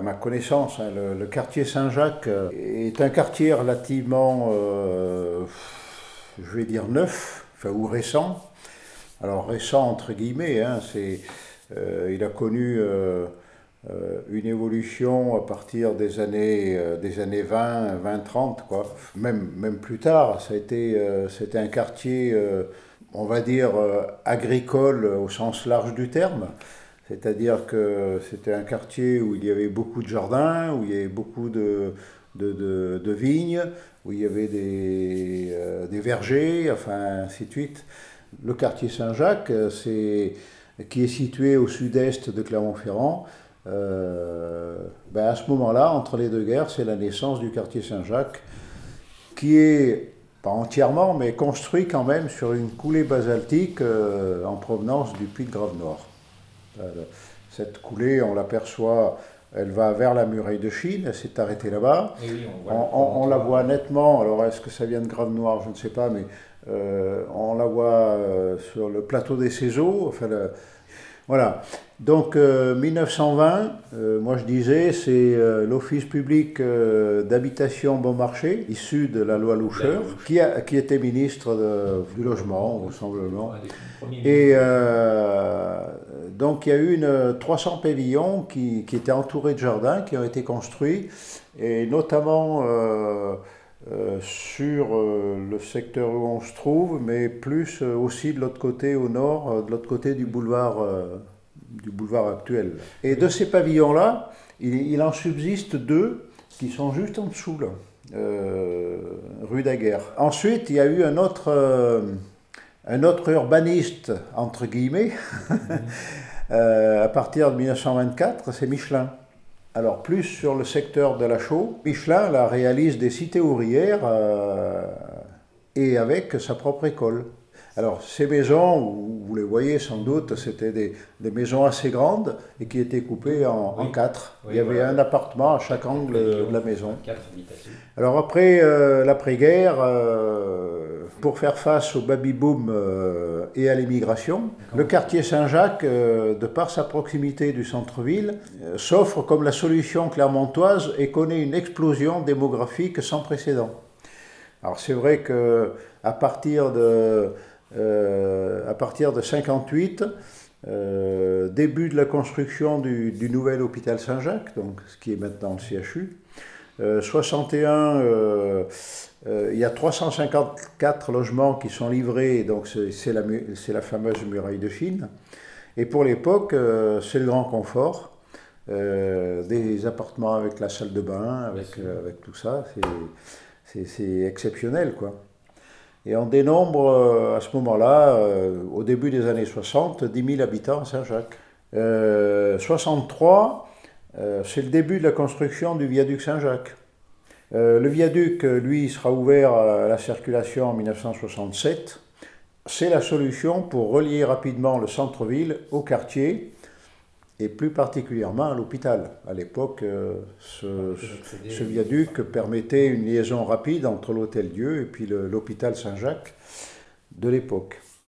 à ma connaissance, hein, le, quartier Saint-Jacques est un quartier relativement, je vais dire, neuf, enfin, ou récent. Alors récent entre guillemets, hein, c'est, il a connu euh, une évolution à partir des années, euh, des années 20, 20, 30, quoi. Même, même plus tard, ça a été, euh, c'était un quartier, on va dire, agricole au sens large du terme. C'est-à-dire que c'était un quartier où il y avait beaucoup de jardins, où il y avait beaucoup de, vignes, où il y avait des, des vergers, enfin ainsi de suite. Le quartier Saint-Jacques, c'est, qui est situé au sud-est de Clermont-Ferrand, euh, ben à ce moment-là, entre les deux guerres, c'est la naissance du quartier Saint-Jacques, qui est pas entièrement, mais construit quand même sur une coulée basaltique euh, en provenance du puits de Grave-Nord. Euh, cette coulée, on l'aperçoit, elle va vers la muraille de Chine, elle s'est arrêtée là-bas. on, la voit nettement, alors est-ce que ça vient de Grave-Noir, je ne sais pas, mais on la voit sur le plateau des Céseaux, enfin, voilà. Donc 1920, euh, euh, moi je disais, c'est euh, l'Office public d'habitation bon marché, issu de la loi Loucheur, qui, a, qui était ministre du logement, vraisemblablement. Et donc il y a eu une, 300 pavillons qui, qui, étaient entourés de jardins, qui ont été construits, et notamment sur le secteur où on se trouve, mais plus aussi de l'autre côté, au nord, de l'autre côté du boulevard du boulevard actuel. Et de ces pavillons-là, il, en subsiste deux qui sont juste en dessous, là, euh, rue Daguerre. Ensuite, il y a eu un autre, euh, un autre urbaniste, entre guillemets, euh, à partir de 1924, c'est Michelin. Alors, plus sur le secteur de la chaux, Michelin là, réalise des cités ouvrières et avec sa propre école. Alors, ces maisons, vous les voyez sans doute, c'était des, maisons assez grandes et qui étaient coupées en, quatre. Il y avait un appartement à chaque angle de la maison. Alors, après euh, l'après-guerre, euh, pour faire face au baby-boom euh, et à l'immigration, le quartier Saint-Jacques, de par sa proximité du centre-ville, s'offre comme la solution clermontoise et connaît une explosion démographique sans précédent. Alors, c'est vrai que à partir de à partir de 58, euh, début de la construction du, nouvel hôpital Saint-Jacques, donc ce qui est maintenant le CHU. 61, euh, il y a 354 logements qui sont livrés, donc c'est la, la, fameuse muraille de Chine. Et pour l'époque, c'est le grand confort. des appartements avec la salle de bain, avec, avec tout ça, c'est exceptionnel quoi. Et on dénombre euh, à ce moment-là, euh, au début des années 60, 10 000 habitants à Saint-Jacques. 63, euh, c'est le début de la construction du viaduc Saint-Jacques. le viaduc, lui, sera ouvert à la circulation en 1967. C'est la solution pour relier rapidement le centre-ville au quartier et plus particulièrement à l'hôpital. À l'époque, euh, ce, viaduc permettait une liaison rapide entre l'Hôtel Dieu et puis l'hôpital Saint-Jacques de l'époque.